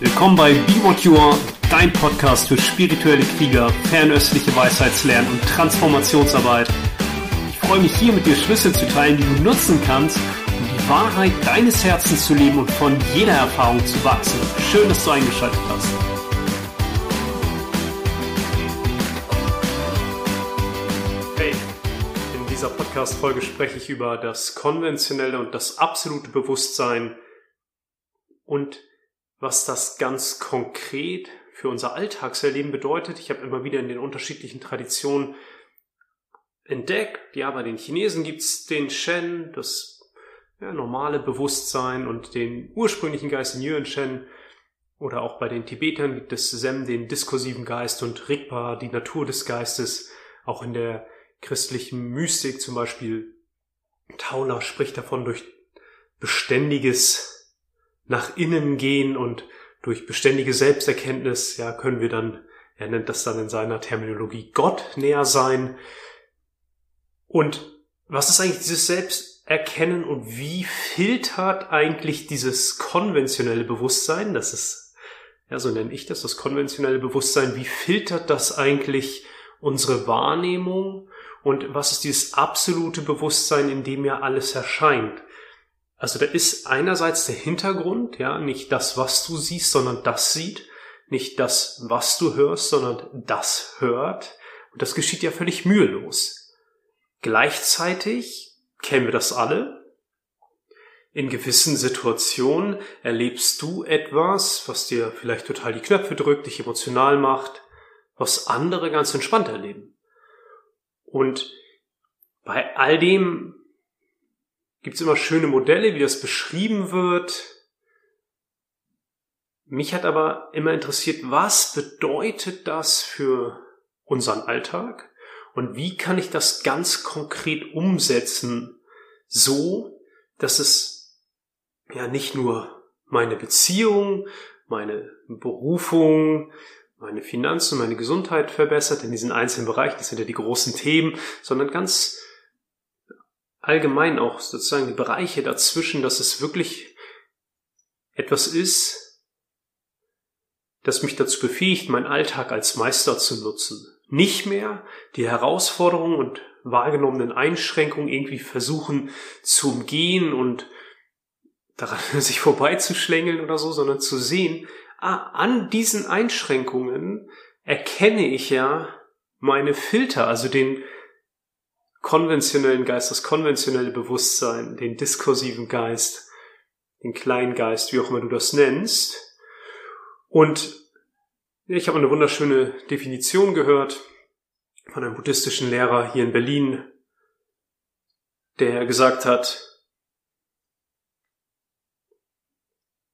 Willkommen bei Be What You Are, dein Podcast für spirituelle Krieger, fernöstliche Weisheitslernen und Transformationsarbeit. Ich freue mich hier mit dir Schlüssel zu teilen, die du nutzen kannst, um die Wahrheit deines Herzens zu leben und von jeder Erfahrung zu wachsen. Schön, dass du eingeschaltet hast. In dieser Podcast-Folge spreche ich über das konventionelle und das absolute Bewusstsein und was das ganz konkret für unser Alltagserleben bedeutet. Ich habe immer wieder in den unterschiedlichen Traditionen entdeckt, ja, bei den Chinesen gibt's den Shen, das ja, normale Bewusstsein und den ursprünglichen Geist in Yuan Shen. Oder auch bei den Tibetern gibt es Sem, den diskursiven Geist und Rigpa, die Natur des Geistes. Auch in der christlichen Mystik zum Beispiel Tauler spricht davon durch beständiges nach innen gehen und durch beständige Selbsterkenntnis, ja, können wir dann, er nennt das dann in seiner Terminologie Gott näher sein. Und was ist eigentlich dieses Selbsterkennen und wie filtert eigentlich dieses konventionelle Bewusstsein, das ist, ja, so nenne ich das, das konventionelle Bewusstsein, wie filtert das eigentlich unsere Wahrnehmung und was ist dieses absolute Bewusstsein, in dem ja alles erscheint? Also da ist einerseits der Hintergrund, ja, nicht das, was du siehst, sondern das sieht, nicht das, was du hörst, sondern das hört. Und das geschieht ja völlig mühelos. Gleichzeitig kennen wir das alle. In gewissen Situationen erlebst du etwas, was dir vielleicht total die Knöpfe drückt, dich emotional macht, was andere ganz entspannt erleben. Und bei all dem gibt es immer schöne Modelle, wie das beschrieben wird. Mich hat aber immer interessiert, was bedeutet das für unseren Alltag und wie kann ich das ganz konkret umsetzen, so dass es ja nicht nur meine Beziehung, meine Berufung, meine Finanzen, meine Gesundheit verbessert in diesen einzelnen Bereichen, das sind ja die großen Themen, sondern ganz allgemein auch sozusagen die Bereiche dazwischen, dass es wirklich etwas ist, das mich dazu befähigt, meinen Alltag als Meister zu nutzen. Nicht mehr die Herausforderungen und wahrgenommenen Einschränkungen irgendwie versuchen zu umgehen und daran sich vorbeizuschlängeln oder so, sondern zu sehen, ah, an diesen Einschränkungen erkenne ich ja meine Filter, also den, konventionellen Geist, das konventionelle Bewusstsein, den diskursiven Geist, den Kleingeist, wie auch immer du das nennst. Und ich habe eine wunderschöne Definition gehört von einem buddhistischen Lehrer hier in Berlin, der gesagt hat,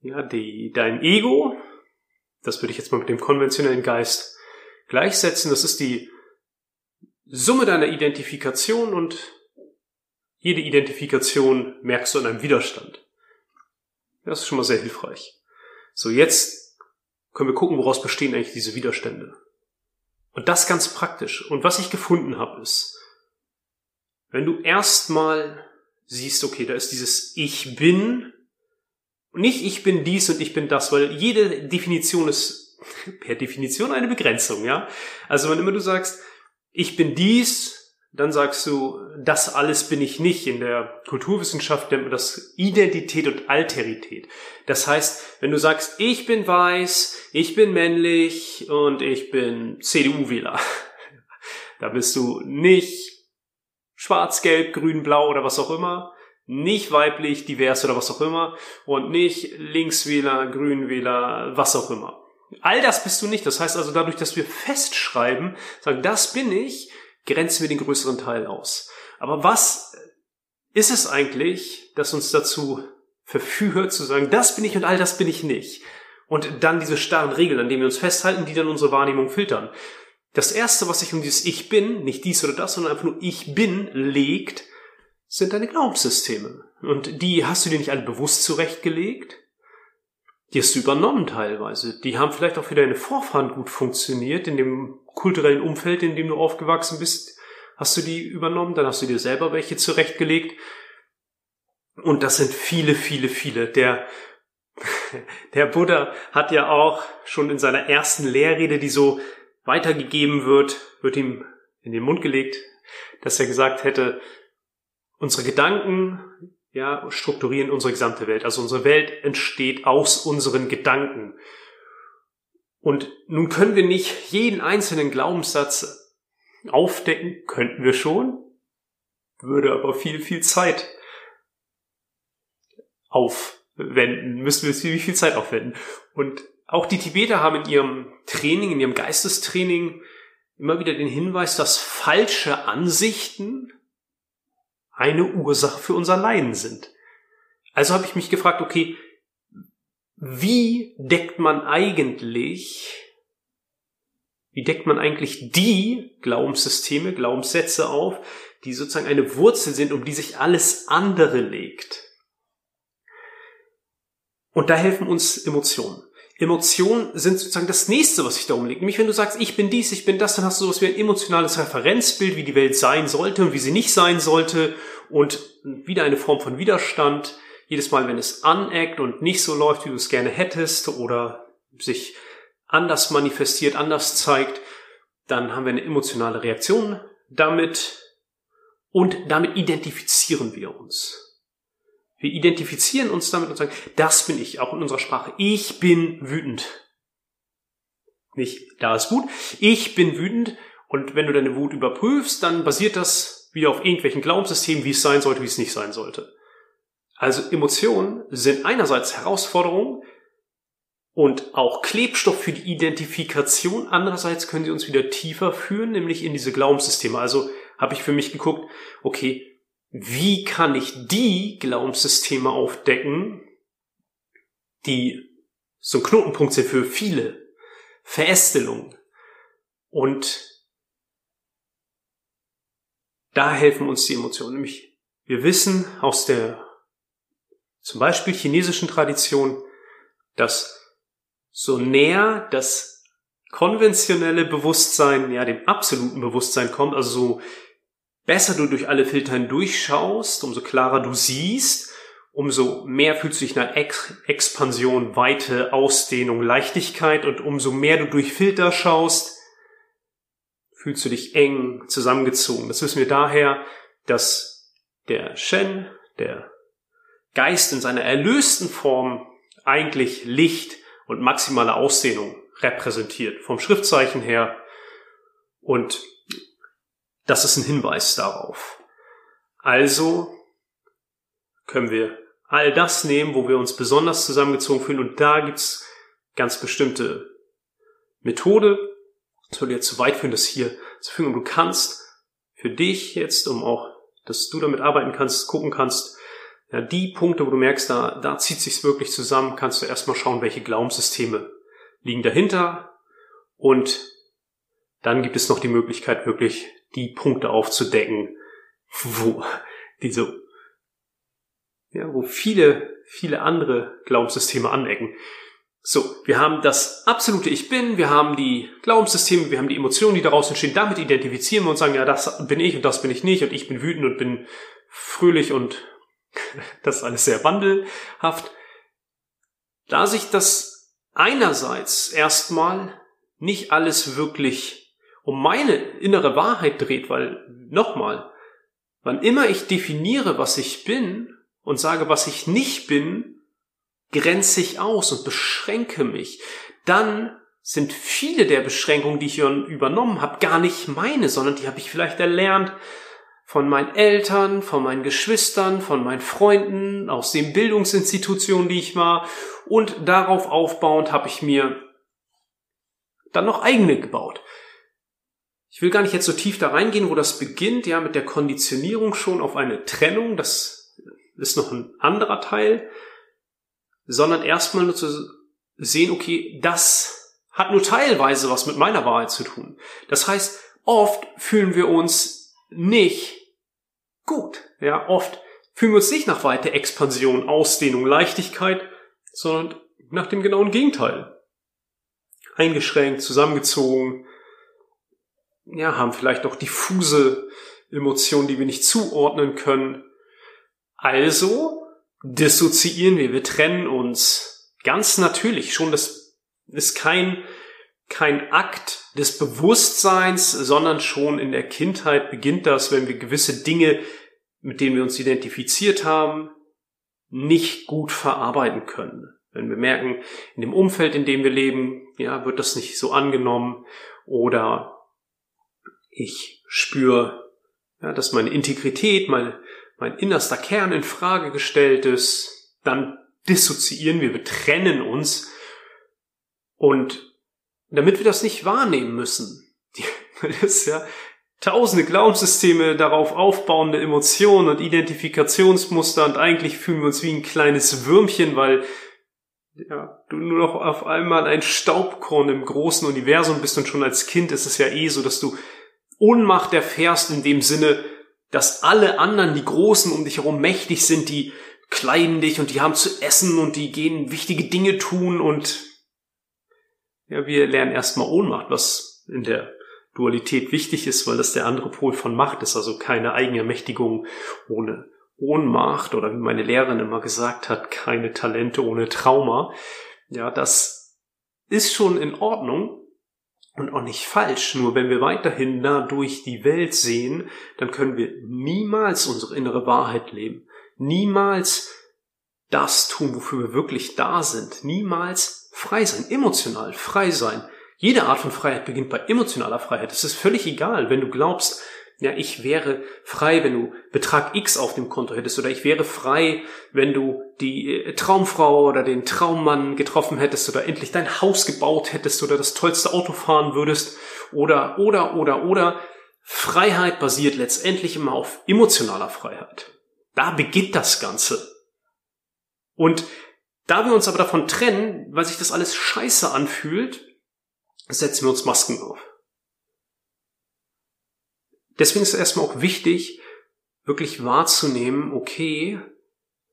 ja, die, dein Ego, das würde ich jetzt mal mit dem konventionellen Geist gleichsetzen, das ist die Summe deiner Identifikation und jede Identifikation merkst du an einem Widerstand. Das ist schon mal sehr hilfreich. So, jetzt können wir gucken, woraus bestehen eigentlich diese Widerstände. Und das ganz praktisch. Und was ich gefunden habe, ist, wenn du erstmal siehst, okay, da ist dieses Ich bin, nicht ich bin dies und ich bin das, weil jede Definition ist per Definition eine Begrenzung, ja. Also wenn immer du sagst, ich bin dies, dann sagst du, das alles bin ich nicht. In der Kulturwissenschaft nennt man das Identität und Alterität. Das heißt, wenn du sagst, ich bin weiß, ich bin männlich und ich bin CDU-Wähler, da bist du nicht schwarz, gelb, grün, blau oder was auch immer, nicht weiblich, divers oder was auch immer und nicht Linkswähler, Grünwähler, was auch immer. All das bist du nicht. Das heißt also, dadurch, dass wir festschreiben, sagen, das bin ich, grenzen wir den größeren Teil aus. Aber was ist es eigentlich, das uns dazu verführt, zu sagen, das bin ich und all das bin ich nicht? Und dann diese starren Regeln, an denen wir uns festhalten, die dann unsere Wahrnehmung filtern. Das erste, was sich um dieses Ich bin, nicht dies oder das, sondern einfach nur Ich bin legt, sind deine Glaubenssysteme. Und die hast du dir nicht alle bewusst zurechtgelegt, die hast du übernommen teilweise. Die haben vielleicht auch für deine Vorfahren gut funktioniert, in dem kulturellen Umfeld, in dem du aufgewachsen bist, hast du die übernommen, dann hast du dir selber welche zurechtgelegt. Und das sind viele, viele, viele. Der, der Buddha hat ja auch schon in seiner ersten Lehrrede, die so weitergegeben wird, wird ihm in den Mund gelegt, dass er gesagt hätte, unsere Gedanken, ja, strukturieren unsere gesamte Welt. Also unsere Welt entsteht aus unseren Gedanken. Und nun können wir nicht jeden einzelnen Glaubenssatz aufdecken, könnten wir schon, würde aber viel, viel Zeit aufwenden, müssten wir viel, viel Zeit aufwenden. Und auch die Tibeter haben in ihrem Training, in ihrem Geistestraining immer wieder den Hinweis, dass falsche Ansichten eine Ursache für unser Leiden sind. Also habe ich mich gefragt, okay, wie deckt man eigentlich, wie deckt man eigentlich die Glaubenssysteme, Glaubenssätze auf, die sozusagen eine Wurzel sind, um die sich alles andere legt? Und da helfen uns Emotionen. Emotionen sind sozusagen das nächste, was sich da umlegt. Nämlich wenn du sagst, ich bin dies, ich bin das, dann hast du sowas wie ein emotionales Referenzbild, wie die Welt sein sollte und wie sie nicht sein sollte und wieder eine Form von Widerstand. Jedes Mal, wenn es aneckt und nicht so läuft, wie du es gerne hättest oder sich anders manifestiert, anders zeigt, dann haben wir eine emotionale Reaktion damit und damit identifizieren wir uns. Wir identifizieren uns damit und sagen, das bin ich, auch in unserer Sprache. Ich bin wütend. Nicht, da ist Wut. Ich bin wütend. Und wenn du deine Wut überprüfst, dann basiert das wieder auf irgendwelchen Glaubenssystemen, wie es sein sollte, wie es nicht sein sollte. Also Emotionen sind einerseits Herausforderungen und auch Klebstoff für die Identifikation. Andererseits können sie uns wieder tiefer führen, nämlich in diese Glaubenssysteme. Also habe ich für mich geguckt, okay, wie kann ich die Glaubenssysteme aufdecken, die so ein Knotenpunkt sind für viele Verästelungen. Und da helfen uns die Emotionen. Nämlich, wir wissen aus der zum Beispiel chinesischen Tradition, dass so näher das konventionelle Bewusstsein, ja, dem absoluten Bewusstsein kommt, also so besser du durch alle Filter durchschaust, umso klarer du siehst, umso mehr fühlst du dich nach Ex Expansion, Weite, Ausdehnung, Leichtigkeit und umso mehr du durch Filter schaust, fühlst du dich eng zusammengezogen. Das wissen wir daher, dass der Shen, der Geist in seiner erlösten Form eigentlich Licht und maximale Ausdehnung repräsentiert, vom Schriftzeichen her. Und das ist ein Hinweis darauf. Also können wir all das nehmen, wo wir uns besonders zusammengezogen fühlen und da gibt's ganz bestimmte Methode. Das würde jetzt zu weit führen, das hier zu fügen. Und du kannst für dich jetzt, um auch, dass du damit arbeiten kannst, gucken kannst, ja, die Punkte, wo du merkst, da, da zieht sich's wirklich zusammen, kannst du erstmal schauen, welche Glaubenssysteme liegen dahinter und dann gibt es noch die Möglichkeit, wirklich die Punkte aufzudecken, wo diese, ja, wo viele, viele andere Glaubenssysteme anecken. So, wir haben das absolute Ich Bin, wir haben die Glaubenssysteme, wir haben die Emotionen, die daraus entstehen. Damit identifizieren wir und sagen, ja, das bin ich und das bin ich nicht und ich bin wütend und bin fröhlich und das ist alles sehr wandelhaft. Da sich das einerseits erstmal nicht alles wirklich um meine innere Wahrheit dreht, weil nochmal, wann immer ich definiere, was ich bin und sage, was ich nicht bin, grenze ich aus und beschränke mich. Dann sind viele der Beschränkungen, die ich übernommen habe, gar nicht meine, sondern die habe ich vielleicht erlernt von meinen Eltern, von meinen Geschwistern, von meinen Freunden, aus den Bildungsinstitutionen, die ich war. Und darauf aufbauend habe ich mir dann noch eigene gebaut. Ich will gar nicht jetzt so tief da reingehen, wo das beginnt, ja, mit der Konditionierung schon auf eine Trennung, das ist noch ein anderer Teil, sondern erstmal nur zu sehen, okay, das hat nur teilweise was mit meiner Wahrheit zu tun. Das heißt, oft fühlen wir uns nicht gut, ja, oft fühlen wir uns nicht nach weiter Expansion, Ausdehnung, Leichtigkeit, sondern nach dem genauen Gegenteil. Eingeschränkt, zusammengezogen, ja, haben vielleicht auch diffuse Emotionen, die wir nicht zuordnen können. Also dissoziieren wir, wir trennen uns ganz natürlich schon, das ist kein, kein Akt des Bewusstseins, sondern schon in der Kindheit beginnt das, wenn wir gewisse Dinge, mit denen wir uns identifiziert haben, nicht gut verarbeiten können. Wenn wir merken, in dem Umfeld, in dem wir leben, ja, wird das nicht so angenommen oder ich spüre, ja, dass meine Integrität, meine, mein innerster Kern in Frage gestellt ist, dann dissoziieren wir, wir trennen uns. Und damit wir das nicht wahrnehmen müssen, das ist ja tausende Glaubenssysteme darauf aufbauende Emotionen und Identifikationsmuster und eigentlich fühlen wir uns wie ein kleines Würmchen, weil ja, du nur noch auf einmal ein Staubkorn im großen Universum bist und schon als Kind ist es ja eh so, dass du Ohnmacht erfährst in dem Sinne, dass alle anderen, die Großen um dich herum mächtig sind, die kleiden dich und die haben zu essen und die gehen wichtige Dinge tun und ja, wir lernen erstmal Ohnmacht, was in der Dualität wichtig ist, weil das der andere Pol von Macht ist, also keine Eigenermächtigung ohne Ohnmacht oder wie meine Lehrerin immer gesagt hat, keine Talente ohne Trauma. Ja, das ist schon in Ordnung und auch nicht falsch. Nur wenn wir weiterhin da durch die Welt sehen, dann können wir niemals unsere innere Wahrheit leben. Niemals das tun, wofür wir wirklich da sind. Niemals frei sein, emotional frei sein. Jede Art von Freiheit beginnt bei emotionaler Freiheit. Es ist völlig egal, wenn du glaubst, ja, ich wäre frei, wenn du Betrag X auf dem Konto hättest, oder ich wäre frei, wenn du die äh, Traumfrau oder den Traummann getroffen hättest, oder endlich dein Haus gebaut hättest, oder das tollste Auto fahren würdest, oder, oder, oder, oder. Freiheit basiert letztendlich immer auf emotionaler Freiheit. Da beginnt das Ganze. Und da wir uns aber davon trennen, weil sich das alles scheiße anfühlt, setzen wir uns Masken auf. Deswegen ist es erstmal auch wichtig, wirklich wahrzunehmen, okay,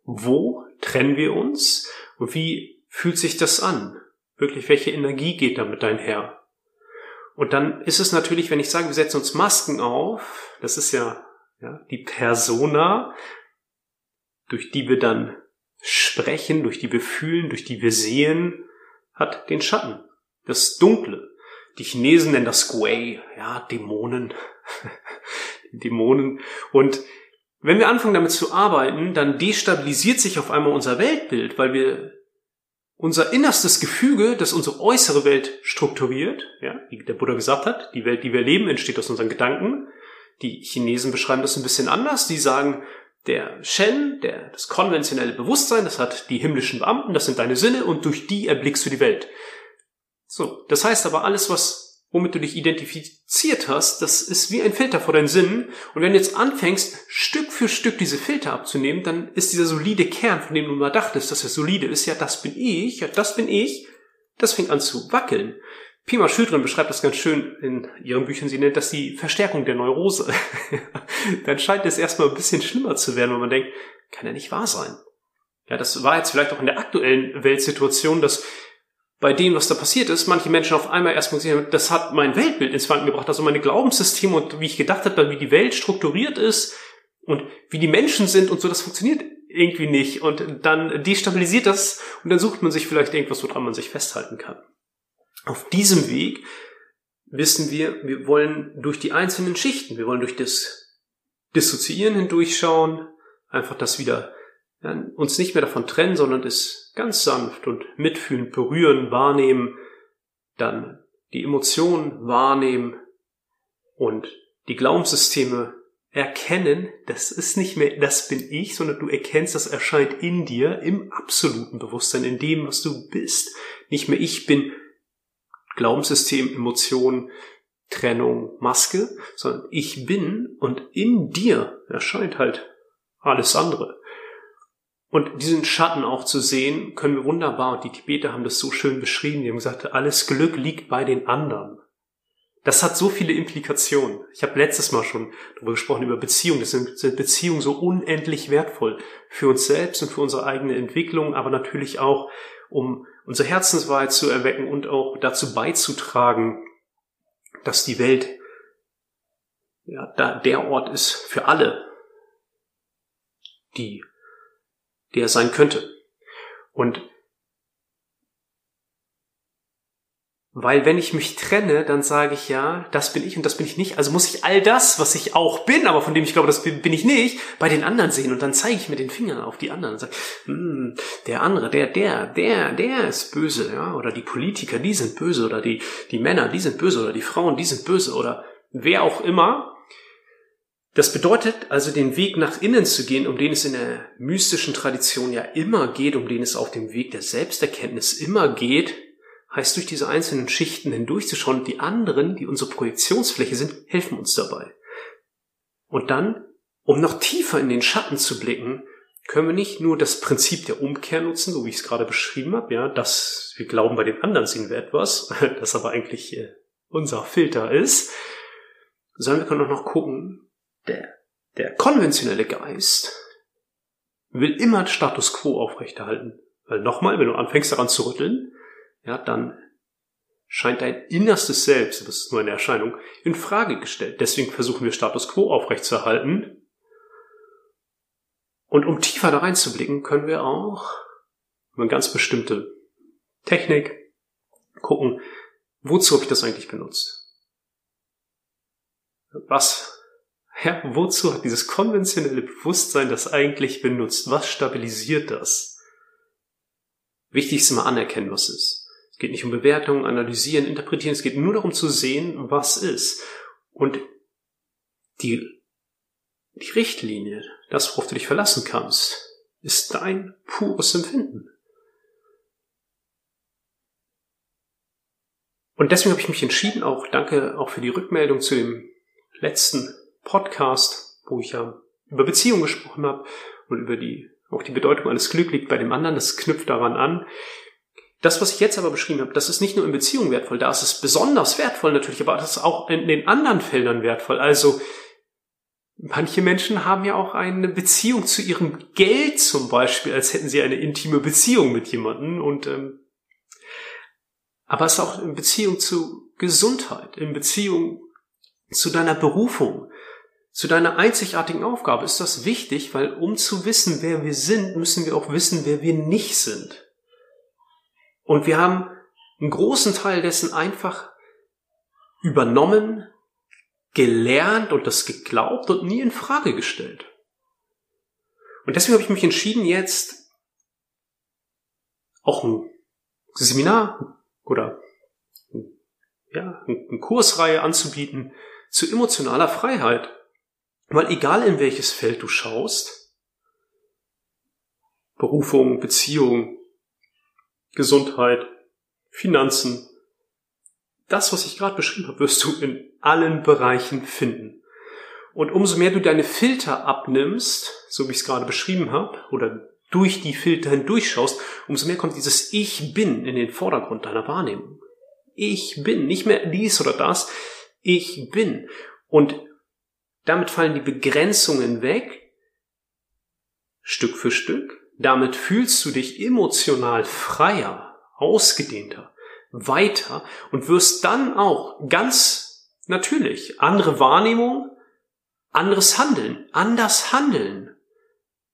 wo trennen wir uns und wie fühlt sich das an? Wirklich, welche Energie geht damit einher? Und dann ist es natürlich, wenn ich sage, wir setzen uns Masken auf, das ist ja, ja die Persona, durch die wir dann sprechen, durch die wir fühlen, durch die wir sehen, hat den Schatten das Dunkle. Die Chinesen nennen das Guay, ja, Dämonen. Dämonen. Und wenn wir anfangen damit zu arbeiten, dann destabilisiert sich auf einmal unser Weltbild, weil wir unser innerstes Gefüge, das unsere äußere Welt strukturiert, ja, wie der Buddha gesagt hat, die Welt, die wir leben, entsteht aus unseren Gedanken. Die Chinesen beschreiben das ein bisschen anders. Die sagen, der Shen, der, das konventionelle Bewusstsein, das hat die himmlischen Beamten, das sind deine Sinne und durch die erblickst du die Welt. So, das heißt aber alles, was womit du dich identifiziert hast, das ist wie ein Filter vor deinen Sinnen. Und wenn du jetzt anfängst, Stück für Stück diese Filter abzunehmen, dann ist dieser solide Kern, von dem du mal dachtest, dass er solide ist, ja, das bin ich, ja, das bin ich, das fängt an zu wackeln. Pima Schüdrin beschreibt das ganz schön in ihren Büchern. Sie nennt das die Verstärkung der Neurose. dann scheint es erstmal ein bisschen schlimmer zu werden, weil man denkt, kann ja nicht wahr sein. Ja, das war jetzt vielleicht auch in der aktuellen Weltsituation, dass bei dem, was da passiert ist, manche Menschen auf einmal erstmal gesehen haben, das hat mein Weltbild ins Wanken gebracht, also meine Glaubenssysteme und wie ich gedacht habe, wie die Welt strukturiert ist und wie die Menschen sind und so, das funktioniert irgendwie nicht. Und dann destabilisiert das und dann sucht man sich vielleicht irgendwas, woran man sich festhalten kann. Auf diesem Weg wissen wir, wir wollen durch die einzelnen Schichten, wir wollen durch das Dissoziieren hindurchschauen, einfach das wieder uns nicht mehr davon trennen, sondern es ganz sanft und mitfühlend berühren, wahrnehmen, dann die Emotionen wahrnehmen und die Glaubenssysteme erkennen, das ist nicht mehr, das bin ich, sondern du erkennst, das erscheint in dir, im absoluten Bewusstsein, in dem, was du bist. Nicht mehr ich bin Glaubenssystem, Emotionen, Trennung, Maske, sondern ich bin und in dir erscheint halt alles andere. Und diesen Schatten auch zu sehen, können wir wunderbar, und die Tibeter haben das so schön beschrieben, die haben gesagt, alles Glück liegt bei den anderen. Das hat so viele Implikationen. Ich habe letztes Mal schon darüber gesprochen, über Beziehungen. Das sind, Beziehungen so unendlich wertvoll für uns selbst und für unsere eigene Entwicklung, aber natürlich auch, um unsere Herzenswahrheit zu erwecken und auch dazu beizutragen, dass die Welt ja, da der Ort ist für alle, die der sein könnte. Und Weil wenn ich mich trenne, dann sage ich ja, das bin ich und das bin ich nicht. Also muss ich all das, was ich auch bin, aber von dem ich glaube, das bin, ich nicht, bei den anderen sehen. Und dann zeige ich mit den Fingern auf die anderen und sage, hm, der andere, der, der, der, der ist böse, ja. Oder die Politiker, die sind böse. Oder die, die Männer, die sind böse. Oder die Frauen, die sind böse. Oder wer auch immer. Das bedeutet also den Weg nach innen zu gehen, um den es in der mystischen Tradition ja immer geht, um den es auf dem Weg der Selbsterkenntnis immer geht, heißt durch diese einzelnen Schichten hindurchzuschauen, die anderen, die unsere Projektionsfläche sind, helfen uns dabei. Und dann, um noch tiefer in den Schatten zu blicken, können wir nicht nur das Prinzip der Umkehr nutzen, so wie ich es gerade beschrieben habe, ja, dass wir glauben, bei den anderen sehen wir etwas, das aber eigentlich äh, unser Filter ist, sondern wir können auch noch gucken, der, der konventionelle Geist will immer Status quo aufrechterhalten. Weil nochmal, wenn du anfängst daran zu rütteln, ja, dann scheint dein innerstes Selbst, das ist nur eine Erscheinung, in Frage gestellt. Deswegen versuchen wir Status quo aufrechtzuerhalten. Und um tiefer da reinzublicken, können wir auch eine ganz bestimmte Technik gucken, wozu habe ich das eigentlich benutzt? Was, ja, wozu hat dieses konventionelle Bewusstsein das eigentlich benutzt? Was stabilisiert das? Wichtig ist immer anerkennen, was ist geht nicht um Bewertung, analysieren, interpretieren. Es geht nur darum zu sehen, was ist. Und die, die Richtlinie, das, worauf du dich verlassen kannst, ist dein pures Empfinden. Und deswegen habe ich mich entschieden, auch danke auch für die Rückmeldung zu dem letzten Podcast, wo ich ja über Beziehungen gesprochen habe und über die auch die Bedeutung alles Glück liegt bei dem anderen. Das knüpft daran an. Das, was ich jetzt aber beschrieben habe, das ist nicht nur in Beziehungen wertvoll, da ist es besonders wertvoll natürlich, aber das ist auch in den anderen Feldern wertvoll. Also manche Menschen haben ja auch eine Beziehung zu ihrem Geld zum Beispiel, als hätten sie eine intime Beziehung mit jemandem. Und ähm, aber es ist auch in Beziehung zu Gesundheit, in Beziehung zu deiner Berufung, zu deiner einzigartigen Aufgabe ist das wichtig, weil um zu wissen, wer wir sind, müssen wir auch wissen, wer wir nicht sind. Und wir haben einen großen Teil dessen einfach übernommen, gelernt und das geglaubt und nie in Frage gestellt. Und deswegen habe ich mich entschieden, jetzt auch ein Seminar oder ja, eine Kursreihe anzubieten zu emotionaler Freiheit. Weil egal in welches Feld du schaust, Berufung, Beziehung, Gesundheit, Finanzen. Das, was ich gerade beschrieben habe, wirst du in allen Bereichen finden. Und umso mehr du deine Filter abnimmst, so wie ich es gerade beschrieben habe, oder durch die Filter hindurchschaust, umso mehr kommt dieses Ich bin in den Vordergrund deiner Wahrnehmung. Ich bin, nicht mehr dies oder das, ich bin. Und damit fallen die Begrenzungen weg, Stück für Stück, damit fühlst du dich emotional freier, ausgedehnter, weiter und wirst dann auch ganz natürlich andere Wahrnehmung, anderes Handeln, anders handeln.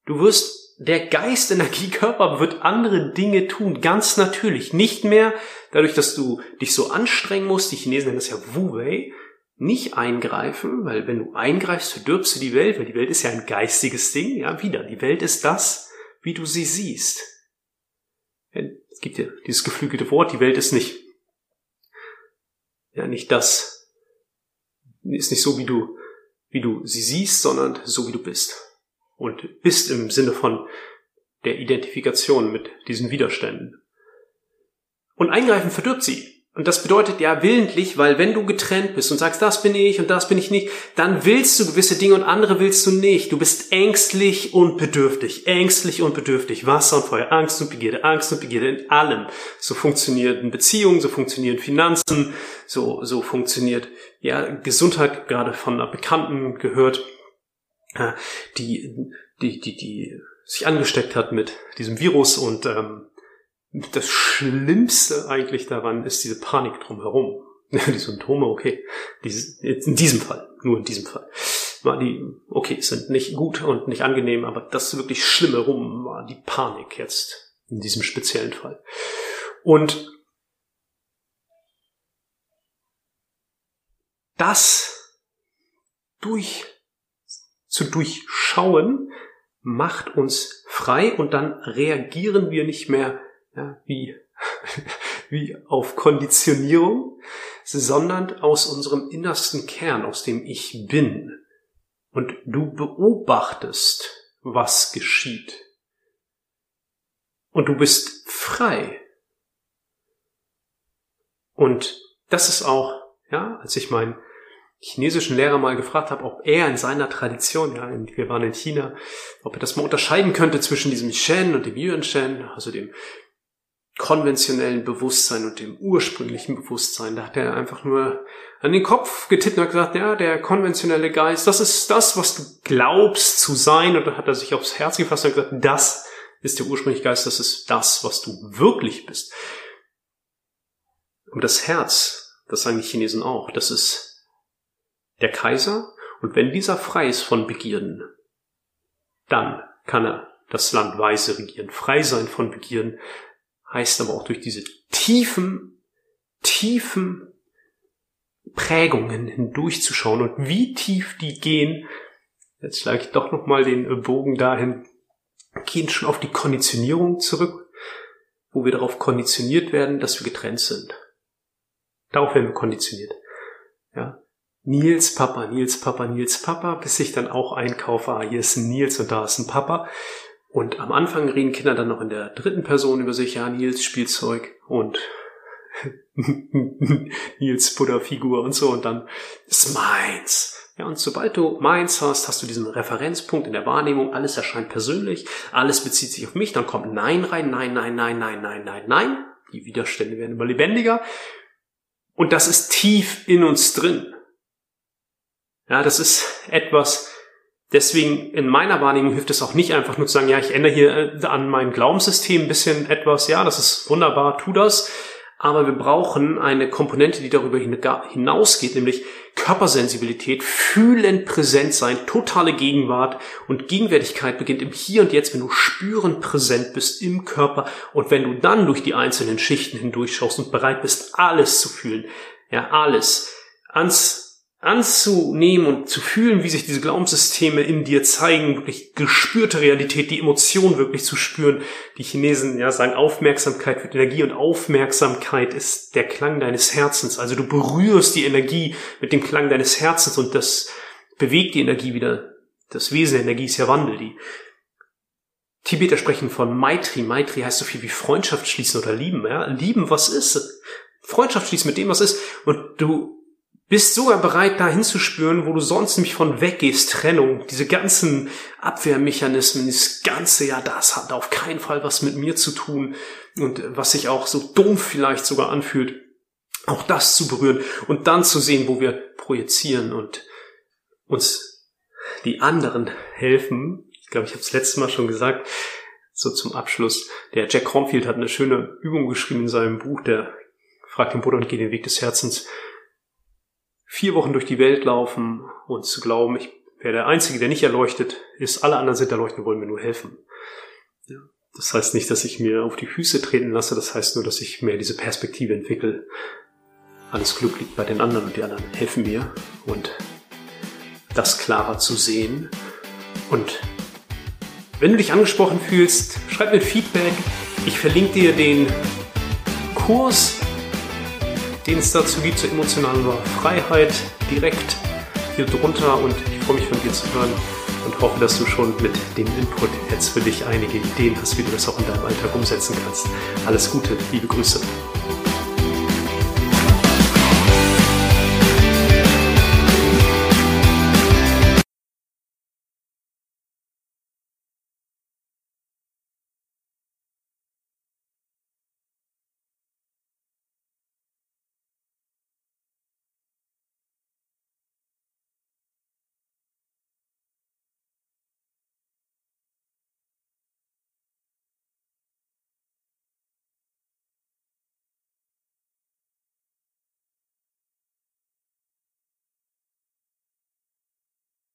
Du wirst, der Geist, Energie, wird andere Dinge tun, ganz natürlich. Nicht mehr dadurch, dass du dich so anstrengen musst, die Chinesen nennen das ja Wu Wei, nicht eingreifen, weil wenn du eingreifst, verdirbst du die Welt, weil die Welt ist ja ein geistiges Ding, ja, wieder. Die Welt ist das, wie du sie siehst. Es gibt ja dieses geflügelte Wort, die Welt ist nicht, ja, nicht das, ist nicht so, wie du, wie du sie siehst, sondern so, wie du bist. Und bist im Sinne von der Identifikation mit diesen Widerständen. Und eingreifen verdirbt sie. Und das bedeutet ja willentlich, weil wenn du getrennt bist und sagst, das bin ich und das bin ich nicht, dann willst du gewisse Dinge und andere willst du nicht. Du bist ängstlich und bedürftig, ängstlich und bedürftig. Wasser und Feuer, Angst und Begierde, Angst und Begierde in allem. So funktionieren Beziehungen, so funktionieren Finanzen, so, so funktioniert, ja, Gesundheit, gerade von einer Bekannten gehört, die, die, die, die sich angesteckt hat mit diesem Virus und ähm, das Schlimmste eigentlich daran ist diese Panik drumherum. die Symptome, okay. In diesem Fall, nur in diesem Fall. War die, okay, sind nicht gut und nicht angenehm, aber das wirklich Schlimme rum war die Panik jetzt in diesem speziellen Fall. Und das durch, zu durchschauen, macht uns frei und dann reagieren wir nicht mehr ja, wie, wie auf Konditionierung, sondern aus unserem innersten Kern, aus dem Ich bin. Und du beobachtest, was geschieht. Und du bist frei. Und das ist auch, ja, als ich meinen chinesischen Lehrer mal gefragt habe, ob er in seiner Tradition, ja, wir waren in China, ob er das mal unterscheiden könnte zwischen diesem Shen und dem Yuan Shen, also dem konventionellen Bewusstsein und dem ursprünglichen Bewusstsein. Da hat er einfach nur an den Kopf getippt und hat gesagt, ja, der konventionelle Geist, das ist das, was du glaubst zu sein. Und dann hat er sich aufs Herz gefasst und gesagt, das ist der ursprüngliche Geist, das ist das, was du wirklich bist. Und das Herz, das sagen die Chinesen auch, das ist der Kaiser. Und wenn dieser frei ist von Begierden, dann kann er das Land weise regieren. Frei sein von Begierden heißt aber auch durch diese tiefen, tiefen Prägungen hindurchzuschauen und wie tief die gehen. Jetzt schlage ich doch nochmal den Bogen dahin, gehen schon auf die Konditionierung zurück, wo wir darauf konditioniert werden, dass wir getrennt sind. Darauf werden wir konditioniert. Ja. Nils Papa, Nils Papa, Nils Papa, bis ich dann auch einkaufe, ah, hier ist ein Nils und da ist ein Papa. Und am Anfang reden Kinder dann noch in der dritten Person über sich, ja, Nils Spielzeug und Nils Buddha-Figur und so und dann ist meins. Ja, und sobald du meins hast, hast du diesen Referenzpunkt in der Wahrnehmung, alles erscheint persönlich, alles bezieht sich auf mich, dann kommt Nein rein, Nein, Nein, Nein, Nein, Nein, Nein, Nein. Die Widerstände werden immer lebendiger. Und das ist tief in uns drin. Ja, das ist etwas, deswegen in meiner Wahrnehmung hilft es auch nicht einfach nur zu sagen, ja, ich ändere hier äh, an meinem Glaubenssystem ein bisschen etwas, ja, das ist wunderbar, tu das. Aber wir brauchen eine Komponente, die darüber hinausgeht, nämlich Körpersensibilität, fühlen, präsent sein, totale Gegenwart. Und Gegenwärtigkeit beginnt im Hier und Jetzt, wenn du spüren präsent bist im Körper. Und wenn du dann durch die einzelnen Schichten hindurchschaust und bereit bist, alles zu fühlen, ja, alles. Ans anzunehmen und zu fühlen, wie sich diese Glaubenssysteme in dir zeigen, wirklich gespürte Realität, die Emotion wirklich zu spüren. Die Chinesen ja sagen, Aufmerksamkeit wird Energie und Aufmerksamkeit ist der Klang deines Herzens. Also du berührst die Energie mit dem Klang deines Herzens und das bewegt die Energie wieder. Das Wesen der Energie ist ja Wandel. Die Tibeter sprechen von Maitri. Maitri heißt so viel wie Freundschaft schließen oder lieben. Ja? Lieben, was ist? Freundschaft schließen mit dem, was ist. Und du bist sogar bereit, da hinzuspüren, wo du sonst nämlich von weggehst, Trennung, diese ganzen Abwehrmechanismen, das ganze, ja, das hat auf keinen Fall was mit mir zu tun und was sich auch so dumpf vielleicht sogar anfühlt, auch das zu berühren und dann zu sehen, wo wir projizieren und uns die anderen helfen. Ich glaube, ich habe es letztes Mal schon gesagt, so zum Abschluss. Der Jack Cornfield hat eine schöne Übung geschrieben in seinem Buch, der fragt den Buddha und geht den Weg des Herzens vier Wochen durch die Welt laufen und zu glauben, ich wäre der Einzige, der nicht erleuchtet ist, alle anderen sind erleuchtet und wollen mir nur helfen. Das heißt nicht, dass ich mir auf die Füße treten lasse, das heißt nur, dass ich mehr diese Perspektive entwickle. Alles Glück liegt bei den anderen und die anderen helfen mir und das klarer zu sehen. Und wenn du dich angesprochen fühlst, schreib mir Feedback. Ich verlinke dir den Kurs den es dazu gibt zur emotionalen Freiheit, direkt hier drunter und ich freue mich von dir zu hören und hoffe, dass du schon mit dem Input jetzt für dich einige Ideen hast, wie du das auch in deinem Alltag umsetzen kannst. Alles Gute, liebe Grüße.